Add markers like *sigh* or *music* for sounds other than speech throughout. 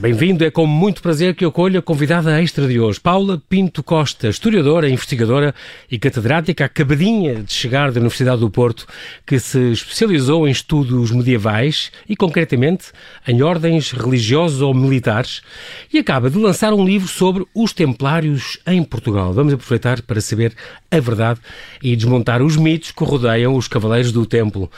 Bem-vindo, é com muito prazer que eu colho a convidada extra de hoje, Paula Pinto Costa, historiadora, investigadora e catedrática, acabadinha de chegar da Universidade do Porto, que se especializou em estudos medievais e, concretamente, em ordens religiosas ou militares e acaba de lançar um livro sobre os Templários em Portugal. Vamos aproveitar para saber a verdade e desmontar os mitos que rodeiam os Cavaleiros do Templo.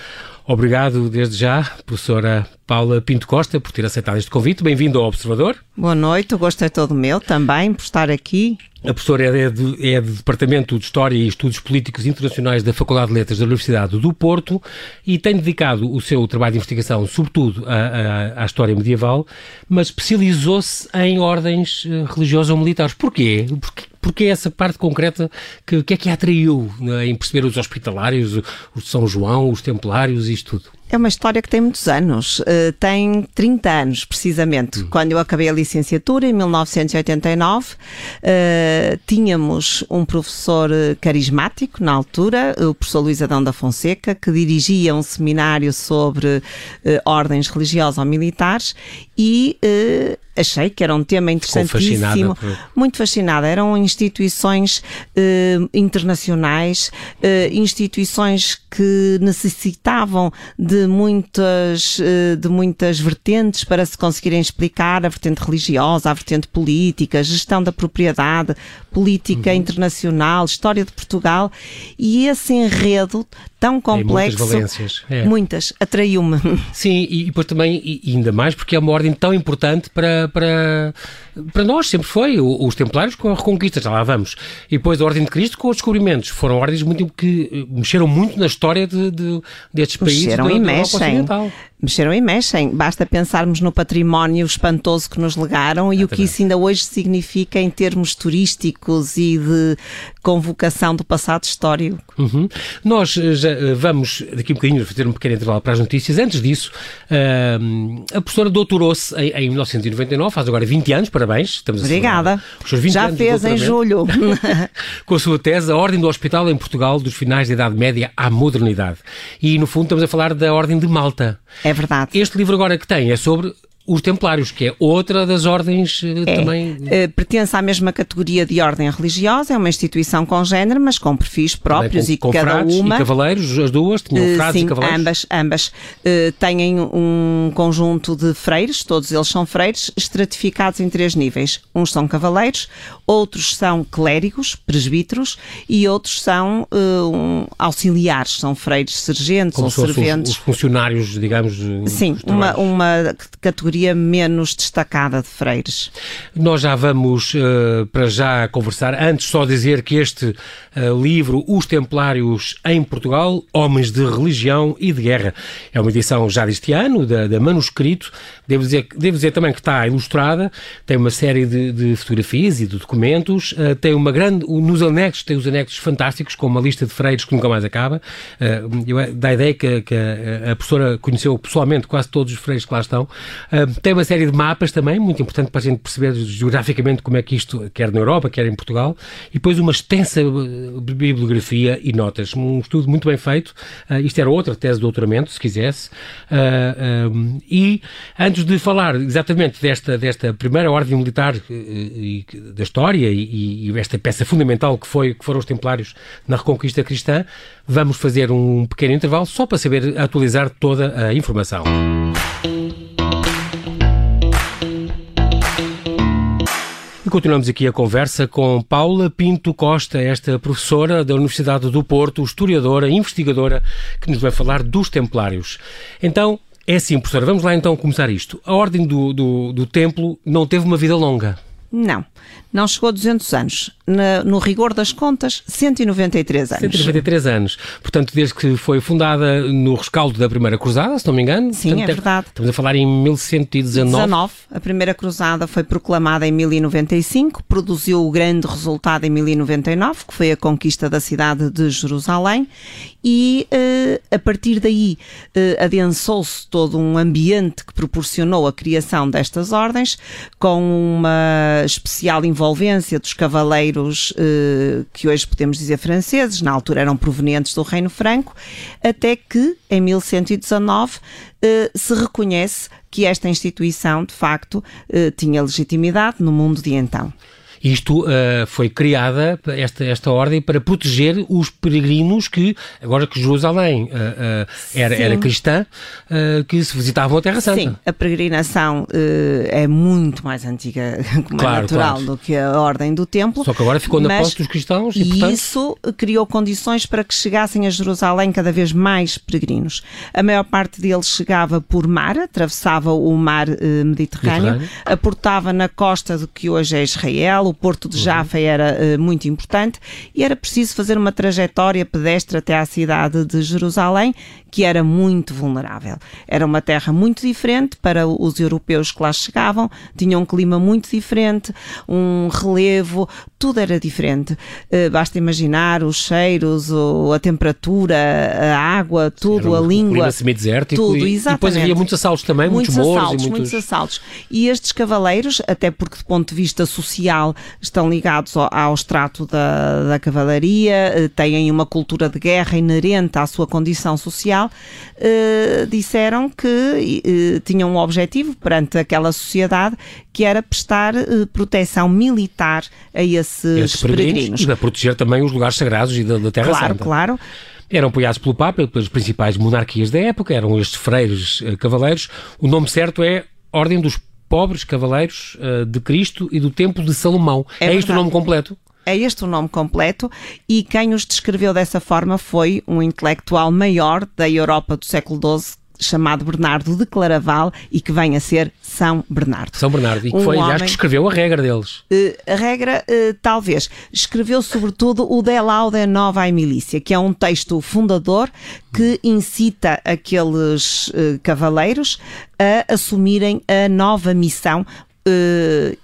Obrigado desde já, professora Paula Pinto Costa, por ter aceitado este convite. Bem-vindo ao Observador. Boa noite, o gosto é todo meu também por estar aqui. A professora é, de, é do Departamento de História e Estudos Políticos Internacionais da Faculdade de Letras da Universidade do Porto e tem dedicado o seu trabalho de investigação, sobretudo, à, à, à história medieval, mas especializou-se em ordens eh, religiosas ou militares. Porquê? Porquê? Porque é essa parte concreta que, que é que a atraiu né, em perceber os hospitalários, os São João, os templários e isto tudo? É uma história que tem muitos anos, uh, tem 30 anos precisamente. Hum. Quando eu acabei a licenciatura, em 1989, uh, eh, tínhamos um professor carismático na altura, o professor Luís Adão da Fonseca, que dirigia um seminário sobre uh, ordens religiosas ou militares e achei que era um tema interessantíssimo. Por... Muito fascinada. Eram instituições internacionais, instituições que necessitavam de muitas, uh, de muitas vertentes para se conseguirem explicar a vertente religiosa, a vertente política, a gestão da propriedade, política uhum. internacional, história de Portugal. E esse enredo tão complexo. Tem muitas valências. É. Muitas. Atraiu-me. Sim, e depois também, e ainda mais, porque é uma ordem tão importante para, para, para nós, sempre foi. Os Templários com a Reconquista, já lá vamos. E depois a Ordem de Cristo com os descobrimentos. Foram ordens muito, que eh, mexeram muito na história de, de destes países mexeram da, e mexem. Mexeram e mexem. Basta pensarmos no património espantoso que nos legaram e o que isso ainda hoje significa em termos turísticos e de convocação do passado histórico. Uhum. Nós eh, já eh, vamos, daqui a um bocadinho, fazer um pequeno intervalo para as notícias. Antes disso, uh, a professora doutorou-se em, em 1999, faz agora 20 anos, parabéns. Estamos Obrigada. Já fez em julho. *laughs* *laughs* Com a sua tese, a Ordem do Hospital em Portugal, dos finais da Idade Média à Modernidade. E, no fundo, estamos a falar da Ordem de Malta. É verdade. Este livro agora que tem é sobre os Templários, que é outra das ordens eh, é, também. Uh, pertence à mesma categoria de ordem religiosa, é uma instituição com género, mas com perfis próprios com, e com cada uma. E cavaleiros, as duas, tinham uh, frades sim, e cavaleiros? Ambas, ambas. Têm um conjunto de freires, todos eles são freires, estratificados em três níveis. Uns são cavaleiros, outros são clérigos, presbíteros, e outros são um, auxiliares, são freires sergentes Como ou serventes. Os, os funcionários, digamos. Sim, uma, uma categoria menos destacada de freires. Nós já vamos uh, para já conversar. Antes, só dizer que este uh, livro, Os Templários em Portugal, Homens de Religião e de Guerra, é uma edição já deste ano, da, da manuscrito. Devo dizer, devo dizer também que está ilustrada, tem uma série de, de fotografias e de documentos, uh, tem uma grande. Nos anexos, tem os anexos fantásticos, com uma lista de freires que nunca mais acaba. Uh, dá a ideia que, que a, a professora conheceu pessoalmente quase todos os freires que lá estão. Tem uma série de mapas também, muito importante para a gente perceber geograficamente como é que isto, quer na Europa, quer em Portugal, e depois uma extensa eh, bibliografia e notas. Um estudo muito bem feito. Uh, isto era outra tese de doutoramento, se quisesse. Uh, ah, um, e antes de falar exatamente desta, desta primeira ordem militar e, da história e, e, esta peça fundamental que, foi, que foram os Templários na Reconquista Cristã, vamos fazer um pequeno intervalo só para saber atualizar toda a informação. E continuamos aqui a conversa com Paula Pinto Costa, esta professora da Universidade do Porto, historiadora, investigadora, que nos vai falar dos Templários. Então, é assim, professora, vamos lá então começar isto. A Ordem do, do, do Templo não teve uma vida longa. Não, não chegou a 200 anos. Na, no rigor das contas, 193 anos. 193 anos. Portanto, desde que foi fundada no rescaldo da Primeira Cruzada, se não me engano. Sim, Portanto, é verdade. Estamos a falar em 1119. 19. A Primeira Cruzada foi proclamada em 1095, produziu o grande resultado em 1099, que foi a conquista da cidade de Jerusalém, e uh, a partir daí uh, adensou-se todo um ambiente que proporcionou a criação destas ordens, com uma especial envolvência dos cavaleiros uh, que hoje podemos dizer franceses, na altura eram provenientes do Reino Franco, até que em 1119 se reconhece que esta instituição, de facto, tinha legitimidade no mundo de então. Isto uh, foi criada, esta, esta ordem, para proteger os peregrinos que, agora que Jerusalém uh, uh, era, era cristã, que se visitavam a Terra Santa. Sim, a peregrinação é muito mais antiga, *laughs* como é claro, é natural, claro. do que a ordem do templo. Só que agora ficou na posse dos cristãos e, portanto... isso criou condições para que chegassem a Jerusalém cada vez mais peregrinos. A maior parte deles chegava por mar, atravessava o mar Mediterrâneo, Mediterrâneo, aportava na costa do que hoje é Israel, o Porto de Jaffa uhum. era uh, muito importante e era preciso fazer uma trajetória pedestre até à cidade de Jerusalém, que era muito vulnerável. Era uma terra muito diferente para os europeus que lá chegavam, tinha um clima muito diferente, um relevo, tudo era diferente. Uh, basta imaginar os cheiros, a temperatura, a água, tudo, a língua. Clima semidesértico tudo, e, exatamente. e depois havia muitos assaltos também, muitos, muitos assaltos, e muitos... muitos assaltos. E estes cavaleiros, até porque do ponto de vista social estão ligados ao, ao extrato da, da cavalaria, eh, têm uma cultura de guerra inerente à sua condição social, eh, disseram que eh, tinham um objetivo perante aquela sociedade que era prestar eh, proteção militar a esses, esses peregrinos, peregrinos. E para proteger também os lugares sagrados e da, da Terra claro, Santa. Claro, claro. Eram apoiados pelo Papa e pelas principais monarquias da época, eram estes freiros uh, cavaleiros. O nome certo é Ordem dos pobres cavaleiros uh, de Cristo e do Templo de Salomão. É, é este o nome completo? É este o nome completo e quem os descreveu dessa forma foi um intelectual maior da Europa do século XII chamado Bernardo de Claraval e que vem a ser São Bernardo. São Bernardo, e que um foi, aliás, que escreveu a regra deles. Uh, a regra, uh, talvez. Escreveu, sobretudo, o De Laude Nova à Milícia, que é um texto fundador que incita aqueles uh, cavaleiros a assumirem a nova missão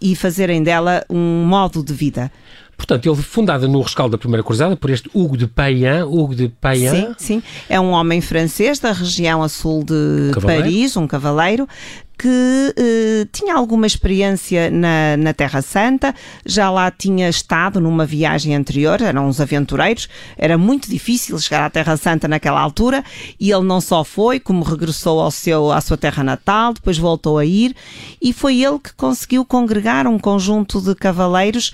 e fazerem dela um modo de vida. Portanto, ele fundada no rescaldo da Primeira Cruzada por este Hugo de Payan. Hugo de Payan. Sim, sim. É um homem francês da região a sul de cavaleiro. Paris, um cavaleiro, que eh, tinha alguma experiência na, na Terra Santa, já lá tinha estado numa viagem anterior, eram uns aventureiros, era muito difícil chegar à Terra Santa naquela altura, e ele não só foi, como regressou ao seu, à sua terra natal, depois voltou a ir, e foi ele que conseguiu congregar um conjunto de cavaleiros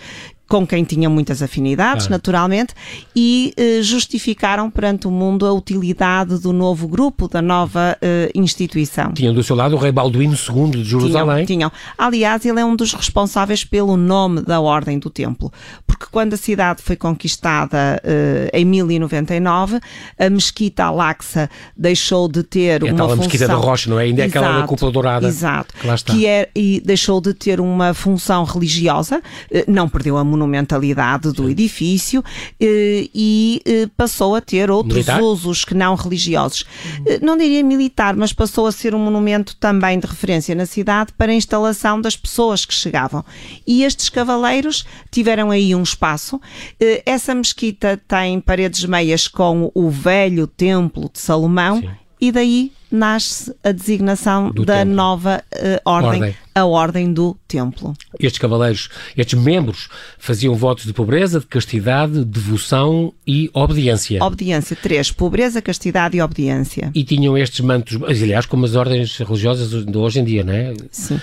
com quem tinha muitas afinidades, claro. naturalmente, e eh, justificaram perante o mundo a utilidade do novo grupo, da nova eh, instituição. Tinham do seu lado o rei Balduíno II de Jerusalém. Tinham, tinham. Aliás, ele é um dos responsáveis pelo nome da Ordem do Templo, porque quando a cidade foi conquistada eh, em 1099, a mesquita Al-Aqsa deixou de ter é uma função... a mesquita da Rocha, não é? Ainda é aquela da cúpula dourada. Exato. Que, lá está. que é, e deixou de ter uma função religiosa, não perdeu a monumentalidade do Sim. edifício eh, e eh, passou a ter outros militar? usos que não religiosos. Uhum. Não diria militar, mas passou a ser um monumento também de referência na cidade para a instalação das pessoas que chegavam. E estes cavaleiros tiveram aí um espaço. Essa mesquita tem paredes meias com o velho templo de Salomão Sim. e daí nasce a designação do da templo. nova uh, ordem, ordem, a Ordem do Templo. Estes cavaleiros, estes membros, faziam votos de pobreza, de castidade, devoção e obediência. Obediência, três: pobreza, castidade e obediência. E tinham estes mantos, aliás, como as ordens religiosas de hoje em dia, não é? Sim. Uh,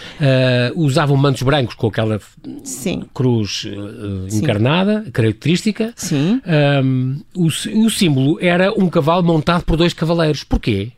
usavam mantos brancos com aquela Sim. cruz uh, encarnada, Sim. característica. Sim. Um, o, o símbolo era um cavalo montado por dois cavaleiros. Porquê?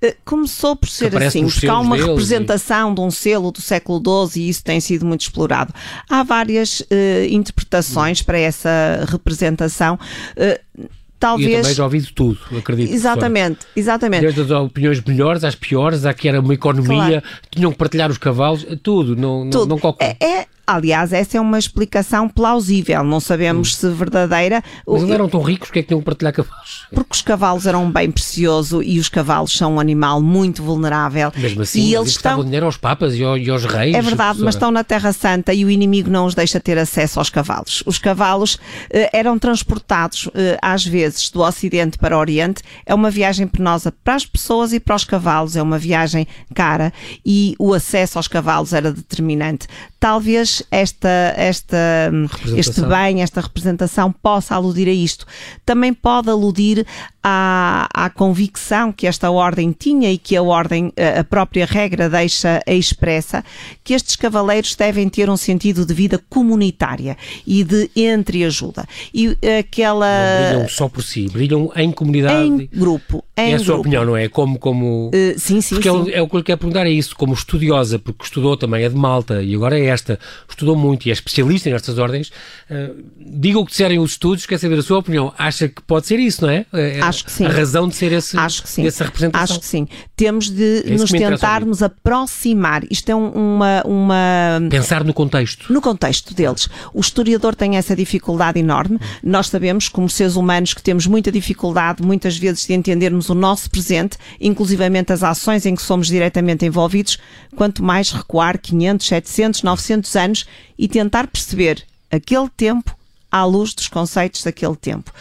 Eh, começou por ser assim, porque há uma representação e... de um selo do século XII e isso tem sido muito explorado. Há várias uh, interpretações para essa representação. Uh, talvez. Eu também já ouvi de tudo, acredito. Exatamente, exatamente. Desde as opiniões melhores às piores, há que era uma economia, claro. tinham que partilhar os cavalos, tudo, não, tudo. não, não qualquer. É, é Aliás, essa é uma explicação plausível, não sabemos hum. se verdadeira. Mas eles eram tão ricos, que é que tinham que partilhar cavalos? Porque os cavalos eram um bem precioso e os cavalos são um animal muito vulnerável. Mesmo assim, e eles estão... dinheiro aos papas e aos, reis. É verdade, mas estão na Terra Santa e o inimigo não os deixa ter acesso aos cavalos. Os cavalos eh, eram transportados, eh, às vezes, do Ocidente para o Oriente. É uma viagem penosa para as pessoas e para os cavalos, é uma viagem cara e o acesso aos cavalos era determinante. Talvez esta, esta, este bem, esta representação possa aludir a isto. Também pode aludir à, à convicção que esta ordem tinha e que a ordem, a própria regra deixa expressa, que estes cavaleiros devem ter um sentido de vida comunitária e de entreajuda. E aquela... Não brilham só por si, brilham em comunidade. Em grupo. Em é a grupo. sua opinião, não é? Como, como... Uh, sim, sim, porque sim. É, é o que eu lhe quero perguntar, é isso, como estudiosa, porque estudou também, é de Malta, e agora é esta, estudou muito e é especialista nestas ordens, uh, diga o que disserem os estudos, quer saber a sua opinião. Acha que pode ser isso, não é? é Acho que sim. A razão de ser esse, Acho que sim. essa representação. Acho que sim. Temos de é nos tentarmos aproximar. Isto é uma, uma. Pensar no contexto. No contexto deles. O historiador tem essa dificuldade enorme. Nós sabemos, como seres humanos, que temos muita dificuldade, muitas vezes, de entendermos o nosso presente, inclusivamente as ações em que somos diretamente envolvidos, quanto mais recuar 500, 700, 900 anos e tentar perceber aquele tempo à luz dos conceitos daquele tempo.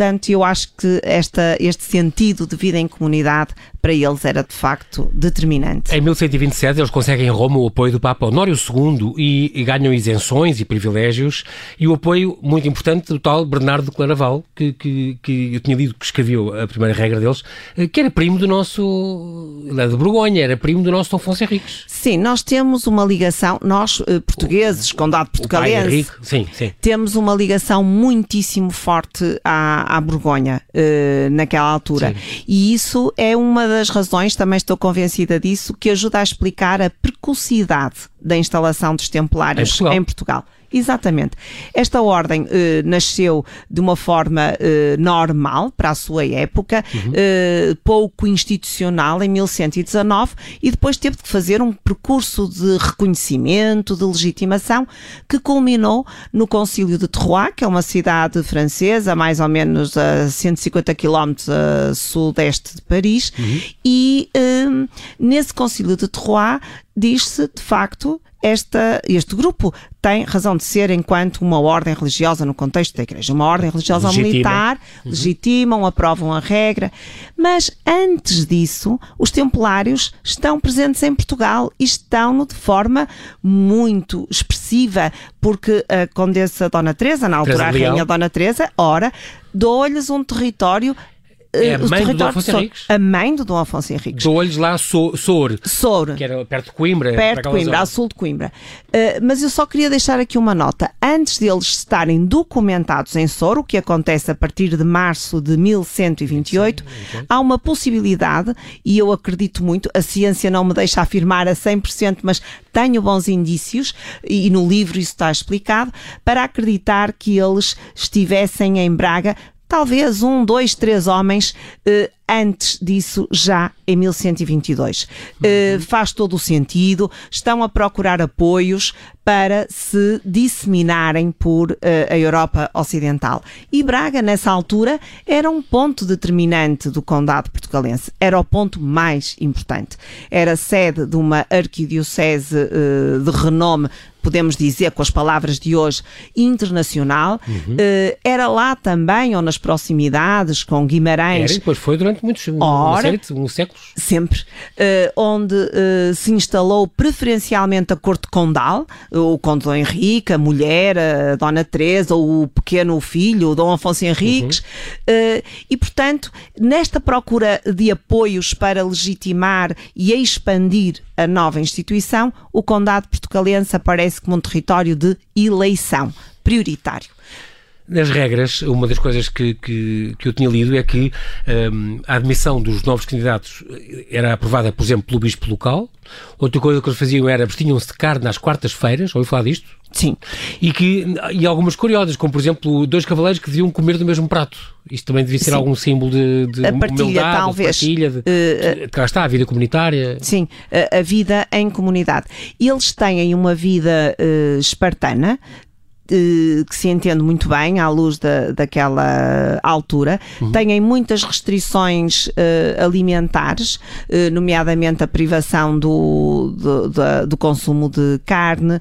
Portanto, eu acho que esta, este sentido de vida em comunidade para eles era de facto determinante. Em 1127 eles conseguem em Roma o apoio do Papa Honório II e, e, ganham isenções e privilégios e o apoio muito importante do tal Bernardo de Claraval, que, que, que eu tinha lido que escreveu a primeira regra deles, eh, que era primo do nosso, ele é de Borgonha, era primo do nosso Dom Afonso Henriques. Sim, nós temos uma ligação, nós eh, portugueses, o, condado portugalense, sim, sim. temos uma ligação muitíssimo forte à, à Borgonha uh, naquela altura. Sim. E isso é uma das razões, também estou convencida disso, que ajuda a explicar a precocidade da instalação dos templários em Portugal. Em Portugal. Exatamente. Esta ordem eh, nasceu de uma forma eh, normal para a sua época, uhum. eh, pouco institucional, em 1119, e depois teve de fazer um percurso de reconhecimento, de legitimação, que culminou no Concílio de Troyes, que é uma cidade francesa, mais ou menos a 150 km a sudeste de Paris, uhum. e nesse Concílio de Troyes diz-se, de facto, esta, este grupo tem razão de ser enquanto uma ordem religiosa no contexto da Igreja. Uma ordem religiosa Legitima. militar, uhum. legitimam, aprovam a regra. Mas antes disso, os templários estão presentes em Portugal e estão de forma muito expressiva, porque a Condessa Dona Teresa, na altura Teresa a Rainha Dona Teresa, ora, dou-lhes um território é a mãe do Dom Afonso Henriques? A mãe do Dom Afonso Henriques. Dou-lhes lá so. Soure. Que era perto de Coimbra. Perto de Coimbra, a sul de Coimbra. Uh, mas eu só queria deixar aqui uma nota. Antes deles estarem documentados em Soure, o que acontece a partir de março de 1128, Sim, há uma possibilidade, e eu acredito muito, a ciência não me deixa afirmar a 100%, mas tenho bons indícios, e no livro isso está explicado, para acreditar que eles estivessem em Braga talvez um, dois, três homens eh, antes disso, já em 1122. Uhum. Uh, faz todo o sentido, estão a procurar apoios para se disseminarem por uh, a Europa Ocidental. E Braga, nessa altura, era um ponto determinante do Condado Portugalense, era o ponto mais importante. Era sede de uma arquidiocese uh, de renome podemos dizer com as palavras de hoje, internacional. Uhum. Uh, era lá também, ou nas proximidades, com Guimarães. Era, e depois foi durante muitos Ora, de séculos. Sempre. Uh, onde uh, se instalou preferencialmente a corte condal, o conde Dom Henrique, a mulher, a Dona Teresa, o pequeno filho, o Dom Afonso Henriques. Uhum. Uh, e, portanto, nesta procura de apoios para legitimar e expandir a nova instituição, o condado portugalense aparece como um território de eleição prioritário. Nas regras, uma das coisas que, que, que eu tinha lido é que um, a admissão dos novos candidatos era aprovada, por exemplo, pelo bispo local. Outra coisa que eles faziam era vestinham-se de carne às quartas-feiras, ouviu falar disto? Sim. E, que, e algumas curiosas, como por exemplo, dois cavaleiros que deviam comer do mesmo prato. Isto também devia ser sim. algum símbolo de, de a partilha, humildade, talvez. de partilha, de, uh, de, cá está, a vida comunitária. Sim, a, a vida em comunidade. Eles têm uma vida uh, espartana, que se entende muito bem à luz da, daquela altura, uhum. têm muitas restrições uh, alimentares, uh, nomeadamente a privação do, do, do, do consumo de carne, uh,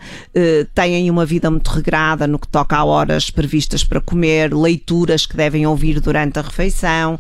têm uma vida muito regrada no que toca a horas previstas para comer, leituras que devem ouvir durante a refeição,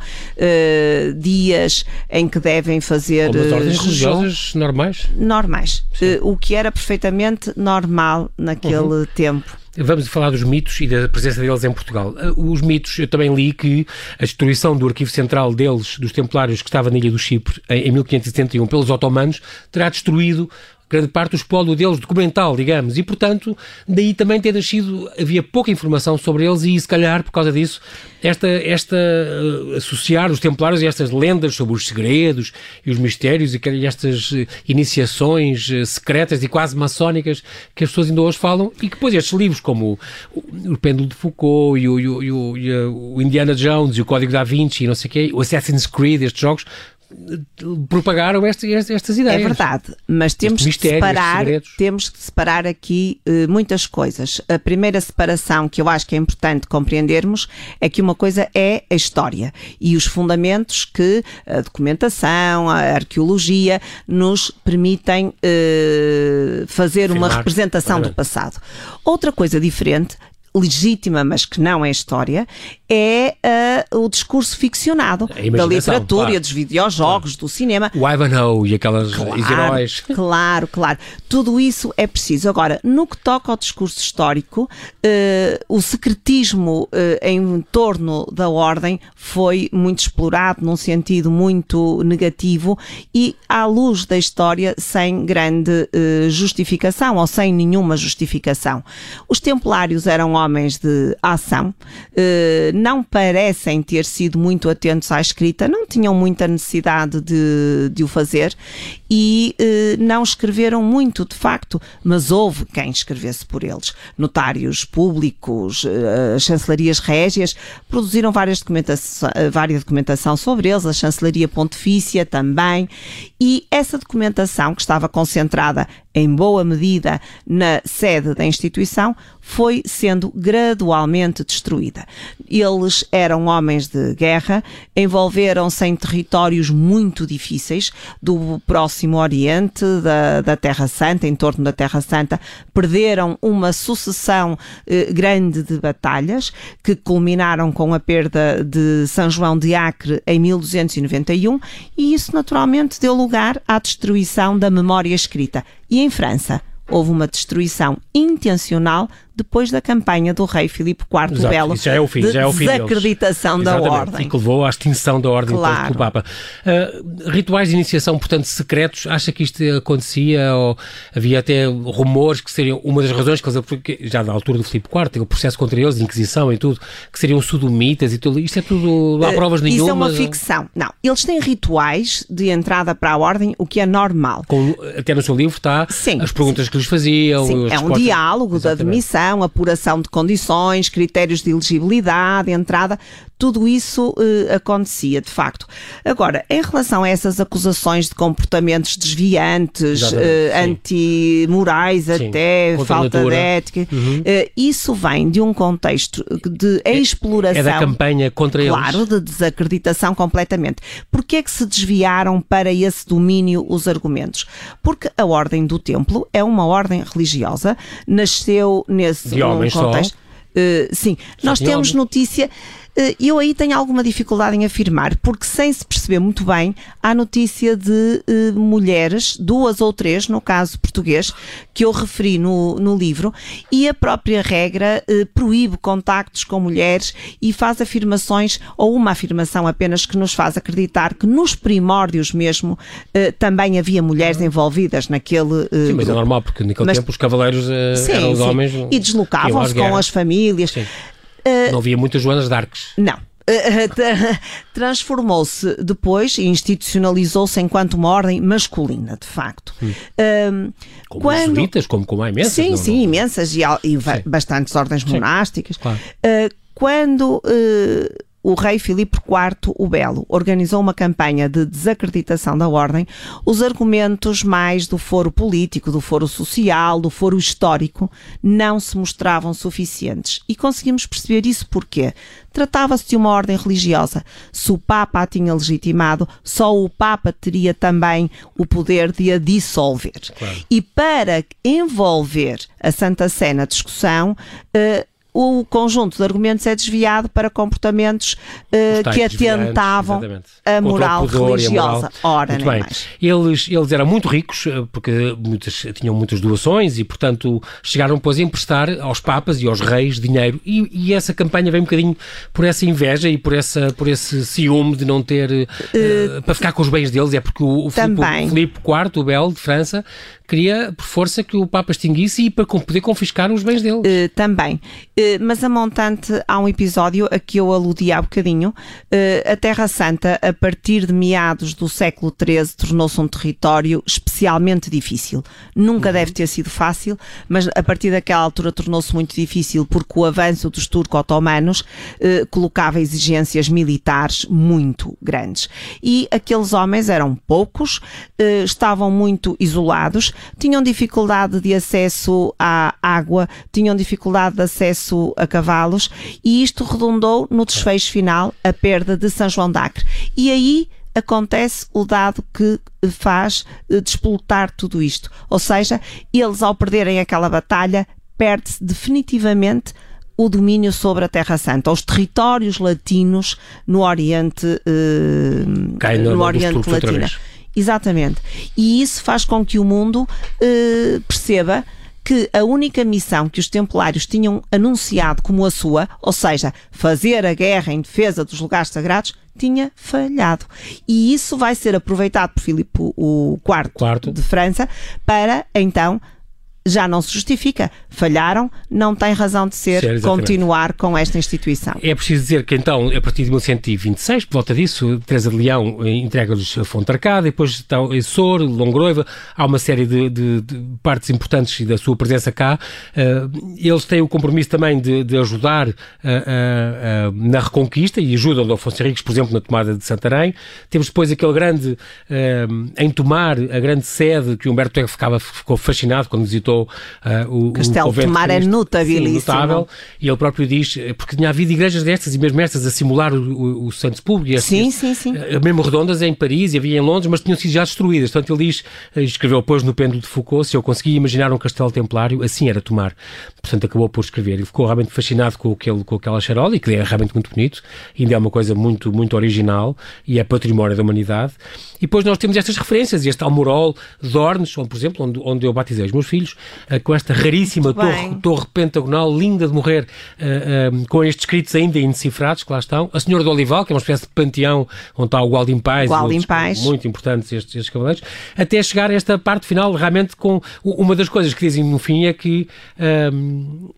dias em que devem fazer. Como as ordens religiosas normais? Normais. o que era perfeitamente normal naquele uhum. tempo. Vamos falar dos mitos e da presença deles em Portugal. Uh, os mitos, eu também li que a destruição do arquivo central deles, dos Templários, que estava na Ilha do Chipre, em 1571, pelos otomanos, terá destruído grande parte do espólio deles documental, digamos, e portanto, daí também ter nascido, havia pouca informação sobre eles e se calhar, por causa disso, esta, esta uh, associar os templários e estas lendas sobre os segredos e os mistérios e, e estas uh, iniciações uh, secretas e quase maçónicas que as pessoas ainda hoje falam e que depois estes livros como o, o Pêndulo de Foucault e o, e o, e o Indiana Jones e o Código da Vinci e não sei o quê, o Assassin's Creed, estes jogos propagaram estas, estas ideias. É verdade, mas temos que separar, temos que separar aqui uh, muitas coisas. A primeira separação que eu acho que é importante compreendermos é que uma coisa é a história e os fundamentos que a documentação, a arqueologia nos permitem uh, fazer uma representação do passado. Outra coisa diferente legítima, mas que não é história, é uh, o discurso ficcionado da literatura, claro. dos videojogos, claro. do cinema. O Ivanhoe e aquelas claro, heróis. Claro, claro. Tudo isso é preciso. Agora, no que toca ao discurso histórico, uh, o secretismo uh, em torno da ordem foi muito explorado num sentido muito negativo e à luz da história sem grande justificação ou sem nenhuma justificação. Os templários eram homens de ação não parecem ter sido muito atentos à escrita, não tinham muita necessidade de, de o fazer e eh, não escreveram muito, de facto, mas houve quem escrevesse por eles. Notários públicos, eh, as chancelarias régias produziram várias documentação, eh, várias documentação sobre eles, a chancelaria pontifícia também, e essa documentação que estava concentrada em boa medida na sede da instituição, foi sendo gradualmente destruída. Eles eram homens de guerra, envolveram-se em territórios muito difíceis do Próximo Oriente, da, da Terra Santa, em torno da Terra Santa, perderam uma sucessão eh, grande de batalhas que culminaram com a perda de São João de Acre em 1291 e isso naturalmente deu lugar à destruição da memória escrita. E em França houve uma destruição intencional depois da campanha do rei Filipe IV Exato, Belo já é o fim, de já é o fim desacreditação da ordem. E que levou à extinção da ordem claro. pelo Papa. Uh, rituais de iniciação, portanto, secretos, acha que isto acontecia ou havia até rumores que seriam uma das razões que eles, já da altura do Filipe IV, o processo contra eles, Inquisição e tudo, que seriam sodomitas e tudo, isto é tudo, não há uh, provas nenhuma. Isso é uma ficção. Não, eles têm rituais de entrada para a ordem, o que é normal. Com, até no seu livro está sim, as perguntas sim. que lhes faziam. Sim, é um diálogo Exatamente. de admissão apuração de condições, critérios de elegibilidade, entrada, tudo isso uh, acontecia, de facto. Agora, em relação a essas acusações de comportamentos desviantes, uh, antimorais até, falta de ética, uhum. uh, isso vem de um contexto de exploração. É, da campanha contra claro, eles. Claro, de desacreditação completamente. Porquê é que se desviaram para esse domínio os argumentos? Porque a Ordem do Templo é uma ordem religiosa, nasceu nesse de homens contexto. Só? Uh, sim, só nós temos homens. notícia eh, eu aí tenho alguma dificuldade em afirmar, porque sem se perceber muito bem, há notícia de uh, mulheres, duas ou três, no caso português, que eu referi no, no livro, e a própria regra uh, proíbe contactos com mulheres e faz afirmações, ou uma afirmação apenas que nos faz acreditar que nos primórdios mesmo uh, também havia mulheres envolvidas naquele. sim, mas é grupo. é normal, porque naquele mas, tempo os cavaleiros sim, eram os sim. homens. E deslocavam-se com as famílias. Sim. Uh, não havia muitas Joanas d'Arques. Não. *laughs* transformou-se depois e institucionalizou-se enquanto uma ordem masculina, de facto. Hum. Um, como quando... jesuítas, como, como há imensas. Sim, não, sim, não... imensas e, e sim. bastantes ordens sim. monásticas. Claro. Uh, quando uh, o rei Filipe IV o Belo organizou uma campanha de desacreditação da ordem, os argumentos mais do foro político, do foro social, do foro histórico não se mostravam suficientes. E conseguimos perceber isso porque tratava-se de uma ordem religiosa. Se o Papa a tinha legitimado, só o Papa teria também o poder de a dissolver. Claro. E para envolver a Santa Sé na discussão, uh, o conjunto de argumentos é desviado para comportamentos uh, que atentavam a moral religiosa. A moral. Ora, muito bem. Mais. Eles, eles eram muito ricos, eh, porque muitas, tinham muitas doações e, portanto, chegaram depois a emprestar aos papas e aos reis dinheiro. E, e essa campanha vem um bocadinho por essa inveja e por, essa, por esse ciúme de não ter. Uh, uh, para ficar com os bens deles. É porque o, o Filipe, Filipe IV, o Belo, de França, queria, por força, que o Papa extinguisse e para poder confiscar os bens dele. Uh, também. Uh, mas a montante, há um episódio a que eu aludi há bocadinho. Uh, a Terra Santa, a partir de meados do século XIII, tornou-se um território especialmente difícil. Nunca uhum. deve ter sido fácil, mas a partir daquela altura tornou-se muito difícil porque o avanço dos turco-otomanos colocava exigências militares muito grandes. E aqueles homens eram poucos, estavam muito isolados tinham dificuldade de acesso à água, tinham dificuldade de acesso a cavalos e isto redundou no desfecho final a perda de São João d'Acre. E aí acontece o dado que faz eh, despolutar tudo isto. Ou seja, eles ao perderem aquela batalha, perde-se definitivamente o domínio sobre a Terra Santa, os territórios latinos no Oriente, eh, no, no Oriente Latino. Exatamente. E isso faz com que o mundo uh, perceba que a única missão que os templários tinham anunciado como a sua, ou seja, fazer a guerra em defesa dos lugares sagrados, tinha falhado. E isso vai ser aproveitado por Filipe IV de França para então já não se justifica. Falharam, não tem razão de ser, ser continuar com esta instituição. É preciso dizer que então, a partir de 1126, por volta disso, Teresa de Leão eh, entrega-lhes a Fonte Arcada, depois estão Sor, Longroiva, há uma série de, de, de, partes importantes da sua presença cá. Uh, eles têm o compromisso também de, de ajudar uh, uh, na reconquista e ajudam o Afonso Henriques, por exemplo, na tomada de Santarém. Temos depois aquele grande, em tomar a grande sede que Humberto Eco ficava, ficou fascinado quando visitou uh, o Castelo de Tomar é notabilíssimo. notável, e ele próprio diz, porque tinha havido igrejas destas e mesmo estas a simular o, o, o Santo Sepúlvero. Sim, sim, sim. Uh, mesmo redondas em Paris e havia em Londres, mas tinham sido já destruídas. Portanto, ele diz, escreveu depois no Pêndulo de Foucault, se eu conseguia imaginar um castelo templário, assim era tomar. Portanto, acabou por escrever. Ele ficou realmente fascinado com, aquele, com aquela charola, e que é realmente muito bonito, ainda é uma coisa muito, muito original e é património da humanidade. E depois nós temos estas referências, este Almorol, Dornes, onde, por exemplo, onde, onde eu batizei os meus filhos, com esta raríssima torre, torre, pentagonal, linda de morrer, uh, uh, com estes escritos ainda indecifrados, que lá estão. A Senhora do Olival, que é uma espécie de panteão onde está o Gualdim Paz. muito importantes estes, estes cavaleiros, até chegar a esta parte final, realmente com uma das coisas que dizem no fim é que um,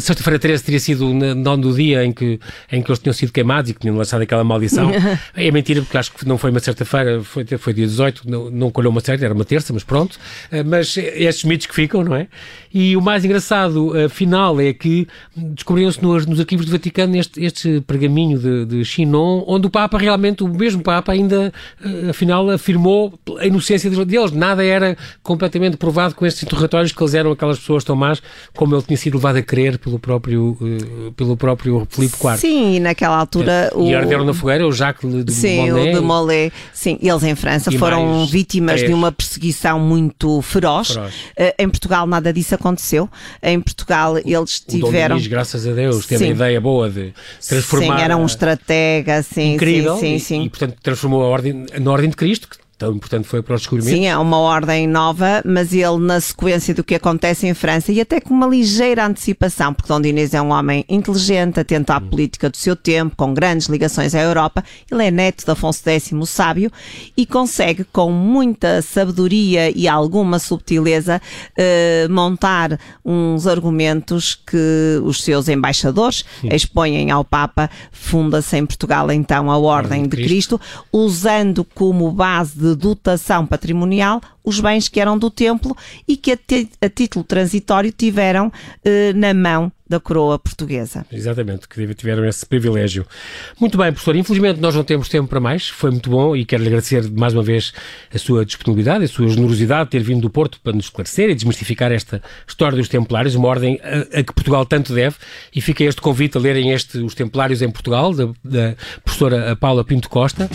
sexta-feira 13 teria sido no dia em que, em que eles tinham sido queimados e que tinham lançado aquela maldição. *laughs* é mentira, porque acho que não foi uma sexta-feira, foi, foi dia 18, não, não colheu uma certa, era uma terça, mas pronto. Uh, mas estes mitos que ficam, não é? E o mais engraçado, uh, final, é que descobriram-se nos, nos, arquivos do Vaticano este, este pergaminho de, de Chinon, onde o Papa realmente, o mesmo Papa, ainda, uh, afinal, afirmou a inocência deles. Nada era completamente provado com estes interrogatórios que eles eram aquelas pessoas tão más como ele tinha sido levado a crer pelo próprio, pelo próprio Filipe IV. Sim, e naquela altura... É. O... E arderam na fogueira o Jacques de Sim, Mollet. o de Mollet. Sim, eles em França foram vítimas de uma perseguição muito feroz. feroz. Uh, em Portugal nada disso aconteceu. Em Portugal eles tiveram... O graças a Deus, teve sim. a ideia boa de transformar... Sim, era um estratega, sim, incrível, sim, sim, sim. E, e, portanto transformou a ordem, na Ordem de Cristo, que tão importante foi para os descobrimentos. Sim, é uma ordem nova, mas ele, na sequência do que acontece em França, e até com uma ligeira antecipação, porque Dom Dinis é um homem inteligente, atento à hum. política do seu tempo, com grandes ligações à Europa, ele é neto de Afonso X, o sábio, e consegue, com muita sabedoria e alguma subtileza, eh, montar uns argumentos que os seus embaixadores Sim. expõem ao Papa, funda-se em Portugal então a Ordem de Cristo, usando como base dotação patrimonial os bens que eram do templo e que a, a título transitório tiveram eh, na mão da coroa portuguesa. Exatamente, que tiveram esse privilégio. Muito bem, professor. Infelizmente nós não temos tempo para mais. Foi muito bom e quero lhe agradecer mais uma vez a sua disponibilidade, a sua generosidade de ter vindo do Porto para nos esclarecer e desmistificar esta história dos Templários, uma ordem a, a que Portugal tanto deve. E fica este convite a lerem este, os Templários em Portugal, da, da professora Paula Pinto Costa.